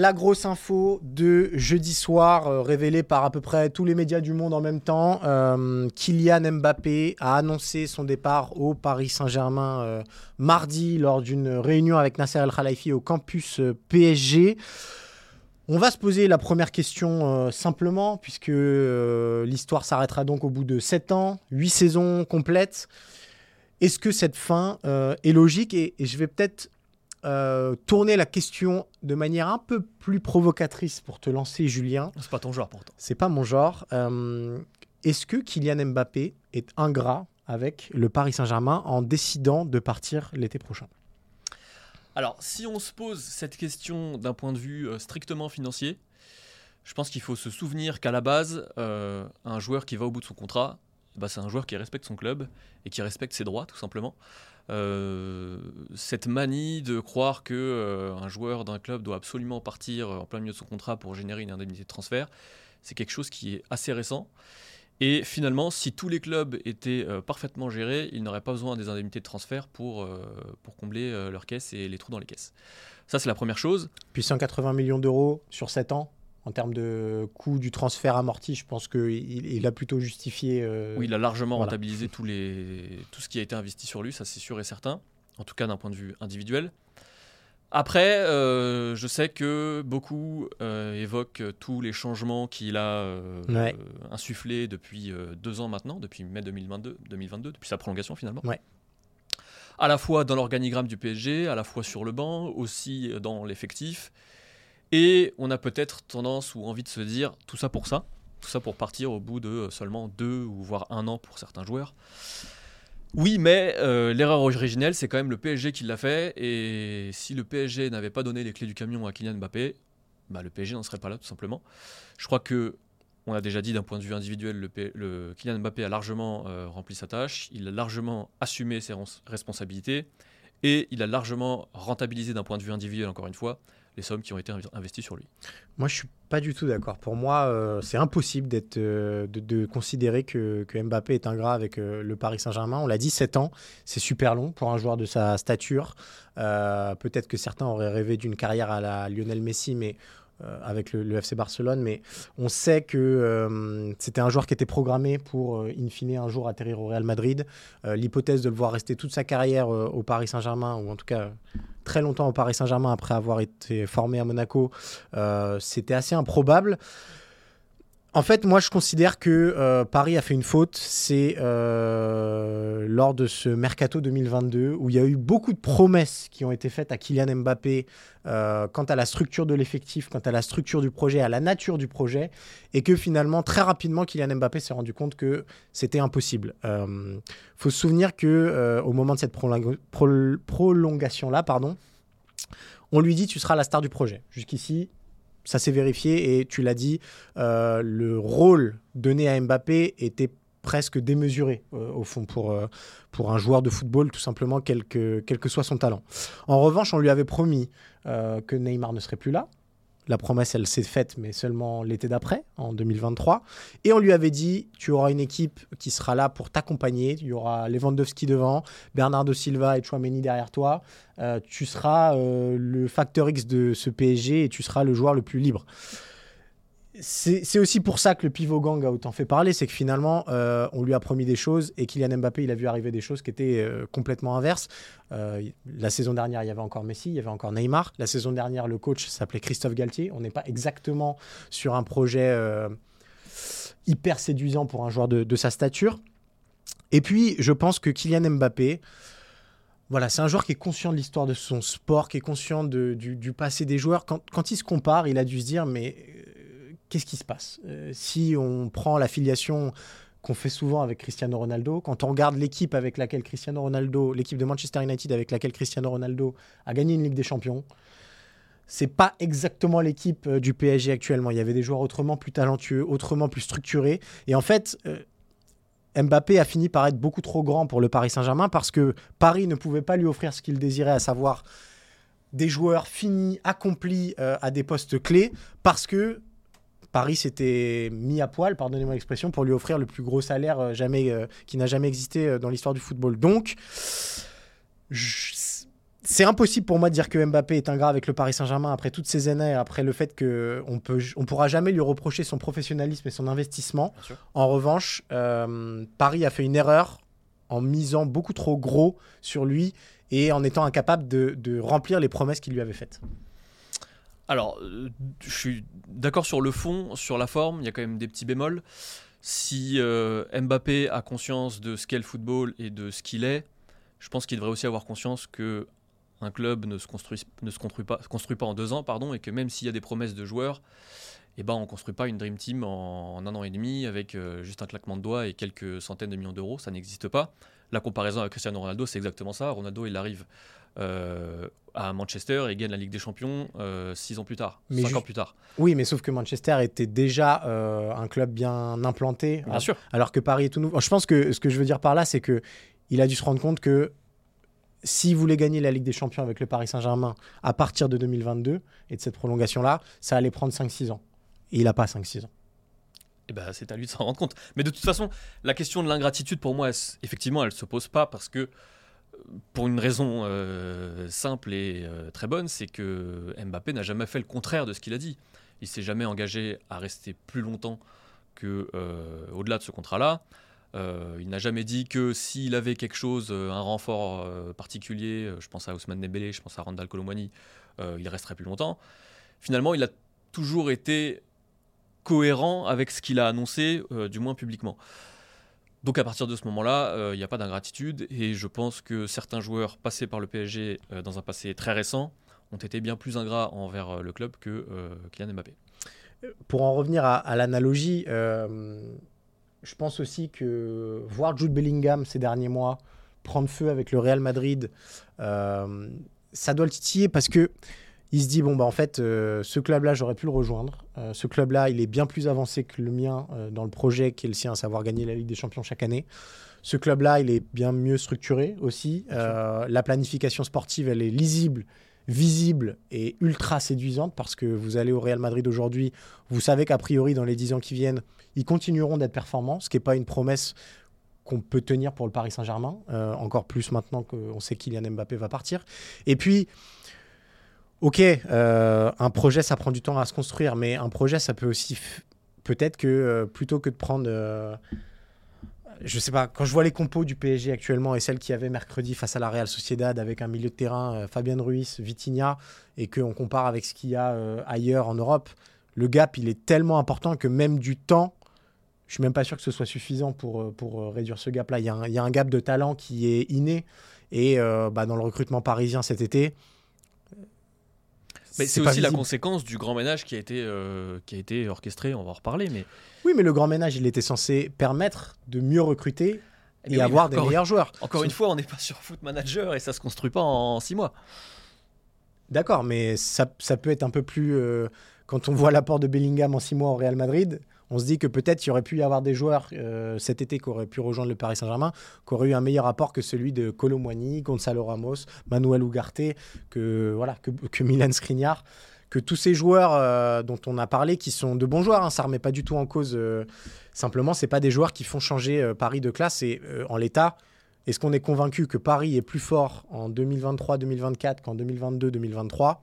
La grosse info de jeudi soir, euh, révélée par à peu près tous les médias du monde en même temps, euh, Kylian Mbappé a annoncé son départ au Paris Saint-Germain euh, mardi lors d'une réunion avec Nasser El Khalifi au campus PSG. On va se poser la première question simplement, puisque l'histoire s'arrêtera donc au bout de 7 ans, 8 saisons complètes. Est-ce que cette fin est logique? Et je vais peut-être euh, tourner la question de manière un peu plus provocatrice pour te lancer, Julien. C'est pas ton genre pourtant. C'est pas mon genre. Euh, Est-ce que Kylian Mbappé est ingrat avec le Paris Saint-Germain en décidant de partir l'été prochain? Alors, si on se pose cette question d'un point de vue euh, strictement financier, je pense qu'il faut se souvenir qu'à la base, un joueur qui va au bout de son contrat, bah, c'est un joueur qui respecte son club et qui respecte ses droits, tout simplement. Euh, cette manie de croire que euh, un joueur d'un club doit absolument partir en plein milieu de son contrat pour générer une indemnité de transfert, c'est quelque chose qui est assez récent. Et finalement, si tous les clubs étaient euh, parfaitement gérés, ils n'auraient pas besoin des indemnités de transfert pour, pour combler leurs caisses et les trous dans les caisses. Ça, c'est la première chose. Puis 180 millions d'euros sur 7 ans, en termes de coût du transfert amorti, je pense qu'il il a plutôt justifié. euh, Oui, il a largement voilà. rentabilisé tous les... tout ce qui a été investi sur lui, ça c'est sûr et certain, en tout cas d'un point de vue individuel. Après, euh, je sais que beaucoup euh, évoquent tous les changements qu'il a Ouais. insufflés depuis deux ans maintenant, depuis mai 2022, 2022 depuis sa prolongation finalement. Ouais. À la fois dans l'organigramme du PSG, à la fois sur le banc, aussi dans l'effectif. Et on a peut-être tendance ou envie de se dire tout ça pour ça, tout ça pour partir au bout de seulement deux ou voire un an pour certains joueurs. Oui, mais euh, l'erreur originelle, c'est quand même le PSG qui l'a fait. Et si le PSG n'avait pas donné les clés du camion à Kylian Mbappé, bah, le PSG n'en serait pas là, tout simplement. Je crois que, on a déjà dit d'un point de vue individuel, le, P- Kylian Mbappé a largement euh, rempli sa tâche, il a largement assumé ses res- responsabilités, et il a largement rentabilisé d'un point de vue individuel, encore une fois, les sommes qui ont été inv- investies sur lui. Moi, je suis pas du tout d'accord. Pour moi, euh, c'est impossible euh, de, considérer que, Mbappé est ingrat avec euh, le Paris Saint-Germain. On l'a dit, 7 ans, c'est super long pour un joueur de sa stature. Peut-être que certains auraient rêvé d'une carrière à la Lionel Messi, mais avec le, FC Barcelone. Mais on sait que euh, c'était un joueur qui était programmé pour, euh, in fine, un jour atterrir au Real Madrid. Euh, L'hypothèse de le voir rester toute sa carrière euh, au Paris Saint-Germain, ou en tout cas très longtemps au Paris Saint-Germain après avoir été formé à Monaco, euh, c'était assez improbable. En fait, moi, je considère que euh, Paris a fait une faute. C'est euh, lors de ce mercato 2022 où il y a eu beaucoup de promesses qui ont été faites à Kylian Mbappé euh, quant à la structure de l'effectif, quant à la structure du projet, à la nature du projet, et que finalement, très rapidement, Kylian Mbappé s'est rendu compte que c'était impossible. Il faut se souvenir que au moment de cette prolonga- prol- prolongation-là, pardon, on lui dit tu seras la star du projet. Jusqu'ici, ça s'est vérifié et tu l'as dit, euh, le rôle donné à Mbappé était presque démesuré euh, au fond pour, euh, pour un joueur de football, tout simplement, quel que, soit son talent. En revanche, on lui avait promis que Neymar ne serait plus là. La promesse, elle s'est faite, mais seulement l'été d'après, en 2023. Et on lui avait dit, tu auras une équipe qui sera là pour t'accompagner. Il y aura Lewandowski devant, Bernardo Silva et Chouameni derrière toi. Euh, tu seras euh, le facteur X de ce PSG et tu seras le joueur le plus libre. C'est aussi pour ça que le pivot gang a autant fait parler, c'est que finalement, euh, on lui a promis des choses et Kylian Mbappé, il a vu arriver des choses qui étaient euh, complètement inverses. Euh, la saison dernière, il y avait encore Messi, il y avait encore Neymar. La saison dernière, le coach s'appelait Christophe Galtier. On n'est pas exactement sur un projet hyper séduisant pour un joueur de, sa stature. Et puis, je pense que Kylian Mbappé, voilà, c'est un joueur qui est conscient de l'histoire de son sport, qui est conscient du, passé des joueurs. Quand, quand il se compare, il a dû se dire, mais qu'est-ce qui se passe? Euh, Si on prend l'affiliation qu'on fait souvent avec Cristiano Ronaldo. Quand on regarde l'équipe avec laquelle Cristiano Ronaldo, l'équipe de Manchester United avec laquelle Cristiano Ronaldo a gagné une Ligue des Champions, c'est pas exactement l'équipe euh, du PSG actuellement. Il y avait des joueurs autrement plus talentueux, autrement plus structurés. Et en fait, euh, Mbappé a fini par être beaucoup trop grand pour le Paris Saint-Germain parce que Paris ne pouvait pas lui offrir ce qu'il désirait, à savoir des joueurs finis, accomplis à des postes clés, parce que Paris s'était mis à poil, pardonnez-moi l'expression, pour lui offrir le plus gros salaire jamais, qui n'a jamais existé dans l'histoire du football. Donc, c'est impossible pour moi de dire que Mbappé est ingrat avec le Paris Saint-Germain après toutes ces années, après le fait qu'on on pourra jamais lui reprocher son professionnalisme et son investissement. En revanche, euh, Paris a fait une erreur en misant beaucoup trop gros sur lui et en étant incapable de, remplir les promesses qu'il lui avait faites. Alors, euh, je suis d'accord sur le fond, sur la forme, il y a quand même des petits bémols. Si euh, Mbappé a conscience de ce qu'est le football et de ce qu'il est, je pense qu'il devrait aussi avoir conscience que un club ne se construit, pas en deux ans, pardon, et que même s'il y a des promesses de joueurs, eh ben, on ne construit pas une Dream Team en, un an et demi avec euh, juste un claquement de doigts et quelques centaines de millions d'euros. Ça n'existe pas. La comparaison avec Cristiano Ronaldo, c'est exactement ça. Ronaldo, il arrive euh, à Manchester et gagne la Ligue des Champions euh, six ans plus tard, mais cinq ans plus tard. Oui, mais sauf que Manchester était déjà un club bien implanté. Bien sûr. Alors que Paris est tout nouveau. Je pense que ce que je veux dire par là, c'est que il a dû se rendre compte que s'il voulait gagner la Ligue des Champions avec le Paris Saint-Germain à partir de 2022 et de cette prolongation-là, ça allait prendre 5-6 ans. Et il n'a pas 5-6 ans. Eh ben, c'est à lui de s'en rendre compte. Mais de toute façon, la question de l'ingratitude, pour moi, effectivement, elle ne se pose pas parce que, euh, pour une raison euh, simple et euh, très bonne, c'est que Mbappé n'a jamais fait le contraire de ce qu'il a dit. Il s'est jamais engagé à rester plus longtemps que au-delà de ce contrat-là. Euh, il n'a jamais dit que s'il avait quelque chose, euh, un renfort euh, particulier, je pense à Ousmane Dembélé, je pense à Randall Colomwani, il resterait plus longtemps. Finalement, il a toujours été cohérent avec ce qu'il a annoncé, du moins publiquement. Donc à partir de ce moment-là, il n'y a pas d'ingratitude et je pense que certains joueurs passés par le PSG dans un passé très récent ont été bien plus ingrats envers le club que Kylian Mbappé. Pour en revenir à, l'analogie, je pense aussi que voir Jude Bellingham ces derniers mois prendre feu avec le Real Madrid, euh, ça doit le titiller parce que il se dit bon bah en fait euh, ce club-là j'aurais pu le rejoindre. Euh, ce club-là il est bien plus avancé que le mien dans le projet qui est le sien, à savoir gagner la Ligue des Champions chaque année. Ce club-là il est bien mieux structuré aussi. la planification sportive elle est lisible visible et ultra séduisante parce que vous allez au Real Madrid aujourd'hui, vous savez qu'a priori dans les 10 ans qui viennent, ils continueront d'être performants, ce qui n'est pas une promesse qu'on peut tenir pour le Paris Saint-Germain, euh, encore plus maintenant qu'on sait qu'Ilian Mbappé va partir. Et puis, ok, euh, un projet, ça prend du temps à se construire, mais un projet, ça peut aussi, peut-être que euh, plutôt que de prendre je sais pas, quand je vois les compos du PSG actuellement et celles qu'il y avait mercredi face à la Real Sociedad avec un milieu de terrain, euh, Fabien Ruiz, Vitinha, et qu'on compare avec ce qu'il y a euh, ailleurs en Europe, le gap, il est tellement important que même du temps, je suis même pas sûr que ce soit suffisant pour, euh, pour réduire ce gap-là. Il, il, y a un gap de talent qui est inné. Et bah, dans le recrutement parisien cet été, c'est aussi la conséquence du grand ménage qui a été, qui a été orchestré, on va en reparler. Mais... Oui, mais le grand ménage, il était censé permettre de mieux recruter et, avoir des meilleurs joueurs. Encore une fois, on n'est pas sur Foot Manager et ça se construit pas en six mois. D'accord, mais ça, ça, peut être un peu plus. Euh, quand on voit l'apport de Bellingham en six mois au Real Madrid, on se dit que peut-être il y aurait pu y avoir des joueurs euh, cet été qui auraient pu rejoindre le Paris Saint-Germain, qui auraient eu un meilleur apport que celui de Colomwani, Gonzalo Ramos, Manuel Ugarte, que, voilà, que, que Milan Skriniar que tous ces joueurs euh, dont on a parlé, qui sont de bons joueurs, hein, ça ne remet pas du tout en cause. Euh, simplement, ce pas des joueurs qui font changer euh, Paris de classe. Et en l'état, est-ce qu'on est convaincu que Paris est plus fort en 2023-2024 qu'en 2022-2023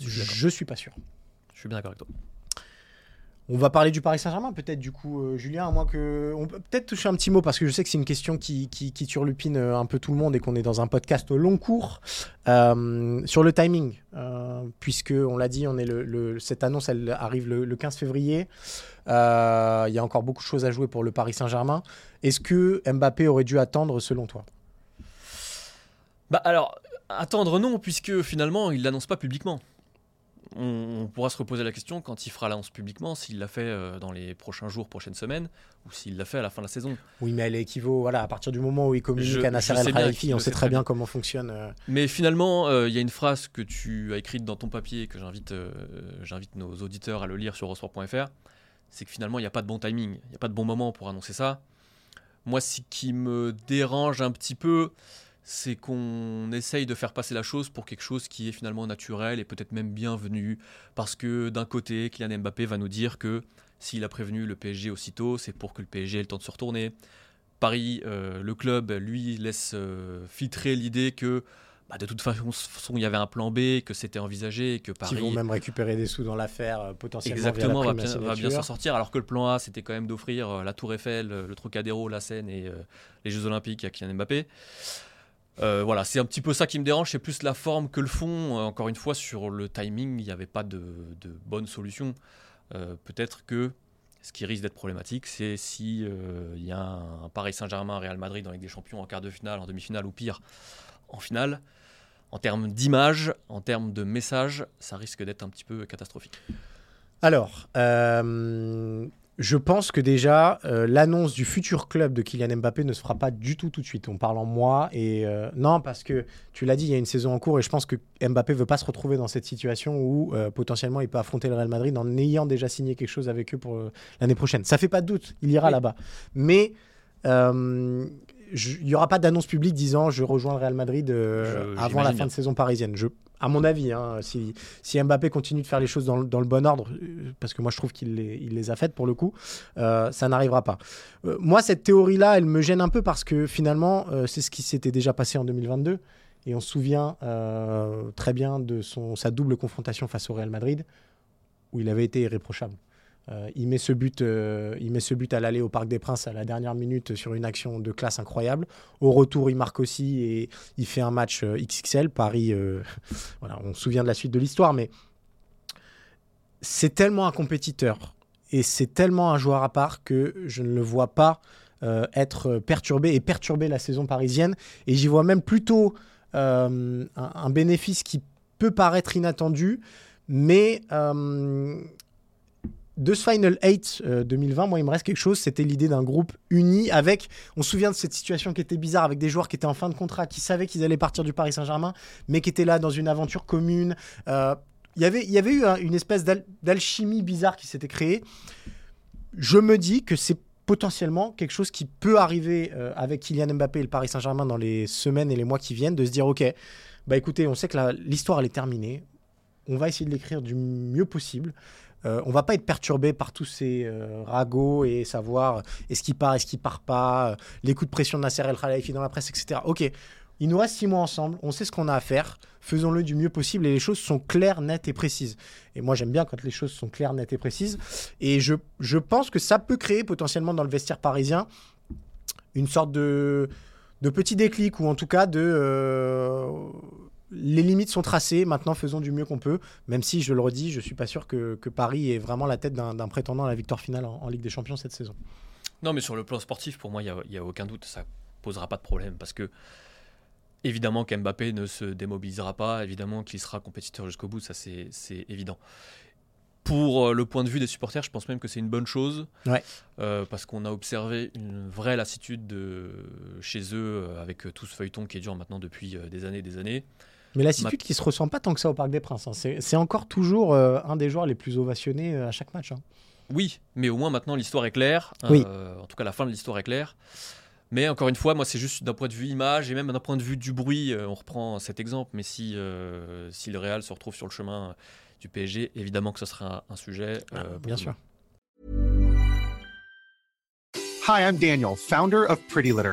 Je ne suis pas sûr. Je suis bien d'accord avec toi. On va parler du Paris Saint-Germain, peut-être, du coup, euh, Julien, à moins que. On peut peut-être toucher un petit mot, parce que je sais que c'est une question qui, qui, turlupine euh, un peu tout le monde et qu'on est dans un podcast long cours. Euh, sur le timing, puisque, on l'a dit, on est cette annonce, elle arrive le, 15 février. Il y a encore beaucoup de choses à jouer pour le Paris Saint-Germain. Est-ce que Mbappé aurait dû attendre, selon toi? Bah, alors, attendre, non, puisque finalement, il l'annonce pas publiquement. On, pourra se reposer la question quand il fera l'annonce publiquement, s'il l'a fait euh, dans les prochains jours, prochaines semaines, ou s'il l'a fait à la fin de la saison. Oui, mais elle équivaut, voilà, à partir du moment où il communique à Nasser El Khalifi, on sait très bien, comment fonctionne. Euh. Mais finalement, euh, il y a une phrase que tu as écrite dans ton papier, que j'invite j'invite nos auditeurs à le lire sur eurosport.fr, c'est que finalement, il n'y a pas de bon timing, il n'y a pas de bon moment pour annoncer ça. Moi, ce qui me dérange un petit peu, c'est qu'on essaye de faire passer la chose pour quelque chose qui est finalement naturel et peut-être même bienvenu. Parce que d'un côté, Kylian Mbappé va nous dire que s'il a prévenu le PSG aussitôt, c'est pour que le PSG ait le temps de se retourner. Paris, euh, le club, lui, laisse euh, filtrer l'idée que bah, de toute façon, il y avait un plan B, que c'était envisagé, que Paris. Ils vont même récupérer des sous dans l'affaire, euh, potentiellement. Exactement, va bien, va bien s'en sortir. Alors que le plan A, c'était quand même d'offrir la Tour Eiffel, le Trocadéro, la Seine et les Jeux Olympiques à Kylian Mbappé. Euh, voilà, c'est un petit peu ça qui me dérange, c'est plus la forme que le fond. Euh, encore une fois, sur le timing, il n'y avait pas de, bonne solution. Euh, peut-être que ce qui risque d'être problématique, c'est si il y a un, Paris Saint-Germain, Real Madrid dans Ligue des Champions en quart de finale, en demi-finale ou pire, en finale. En termes d'image, en termes de message, ça risque d'être un petit peu catastrophique. Alors, je pense que déjà, euh, l'annonce du futur club de Kylian Mbappé ne se fera pas du tout tout de suite. On parle en moi et euh, non, parce que tu l'as dit, il y a une saison en cours et je pense que Mbappé veut pas se retrouver dans cette situation où euh, potentiellement il peut affronter le Real Madrid en ayant déjà signé quelque chose avec eux pour l'année prochaine. Ça fait pas de doute, il ira là-bas. Mais il n'y aura pas d'annonce publique disant je rejoins le Real Madrid avant la fin de saison parisienne. Je, à mon avis, hein, si, Mbappé continue de faire les choses dans, le bon ordre, euh, parce que moi je trouve qu'il les, a faites pour le coup, euh, ça n'arrivera pas. Euh, moi, cette théorie-là, elle me gêne un peu parce que finalement, c'est ce qui s'était déjà passé en 2022. Et on se souvient très bien de sa double confrontation face au Real Madrid, où il avait été irréprochable. Euh, il, met ce but, euh, il met ce but à l'aller au Parc des Princes à la dernière minute sur une action de classe incroyable. Au retour, il marque aussi et il fait un match euh, XXL. Paris, voilà, on se souvient de la suite de l'histoire, mais c'est tellement un compétiteur et c'est tellement un joueur à part que je ne le vois pas être perturbé et perturber la saison parisienne. Et j'y vois même plutôt un, un, bénéfice qui peut paraître inattendu, mais de ce Final 8 2020, euh, moi, il me reste quelque chose. C'était l'idée d'un groupe uni avec. On se souvient de cette situation qui était bizarre avec des joueurs qui étaient en fin de contrat, qui savaient qu'ils allaient partir du Paris Saint-Germain, mais qui étaient là dans une aventure commune. Euh, y il y avait eu une espèce d'alchimie bizarre qui s'était créée. Je me dis que c'est potentiellement quelque chose qui peut arriver euh, avec Kylian Mbappé et le Paris Saint-Germain dans les semaines et les mois qui viennent, de se dire ok, bah écoutez, on sait que l'histoire elle est terminée, on va essayer de l'écrire du mieux possible. Euh, on va pas être perturbé par tous ces euh, ragots et savoir euh, est-ce qu'il part, est-ce qu'il part pas, les coups de pression de Nasser El Khalifi dans la presse, etc. Ok, il nous reste six mois ensemble, on sait ce qu'on a à faire, faisons-le du mieux possible et les choses sont claires, nettes et précises. Et moi j'aime bien quand les choses sont claires, nettes et précises. Et je, je pense que ça peut créer potentiellement dans le vestiaire parisien une sorte de, de petit déclic ou en tout cas de les limites sont tracées. Maintenant, faisons du mieux qu'on peut. Même si, je le redis, je suis pas sûr que, Paris ait vraiment la tête d'un prétendant à la victoire finale en, Ligue des Champions cette saison. Non, mais sur le plan sportif, pour moi, il n'y a, aucun doute. Ça posera pas de problème parce que. Évidemment qu'Mbappé ne se démobilisera pas, évidemment qu'il sera compétiteur jusqu'au bout, ça c'est évident. Pour euh, le point de vue des supporters, je pense même que c'est une bonne chose. Euh, parce qu'on a observé une vraie lassitude de, chez eux euh, avec tout ce feuilleton qui dure maintenant depuis des années et des années. Mais lassitude qui qui se ressent pas tant que ça au Parc des Princes. Hein. C'est encore toujours euh, un des joueurs les plus ovationnés euh, à chaque match. Hein. Oui, mais au moins maintenant l'histoire est claire. Euh, en tout cas, la fin de l'histoire est claire. Mais encore une fois, moi, c'est juste d'un point de vue image et même d'un point de vue du bruit. on reprend cet exemple, mais si, si le Real se retrouve sur le chemin du PSG, évidemment que ce sera un, sujet. Ah, bien sûr. Hi, I'm Daniel, founder of Pretty Litter.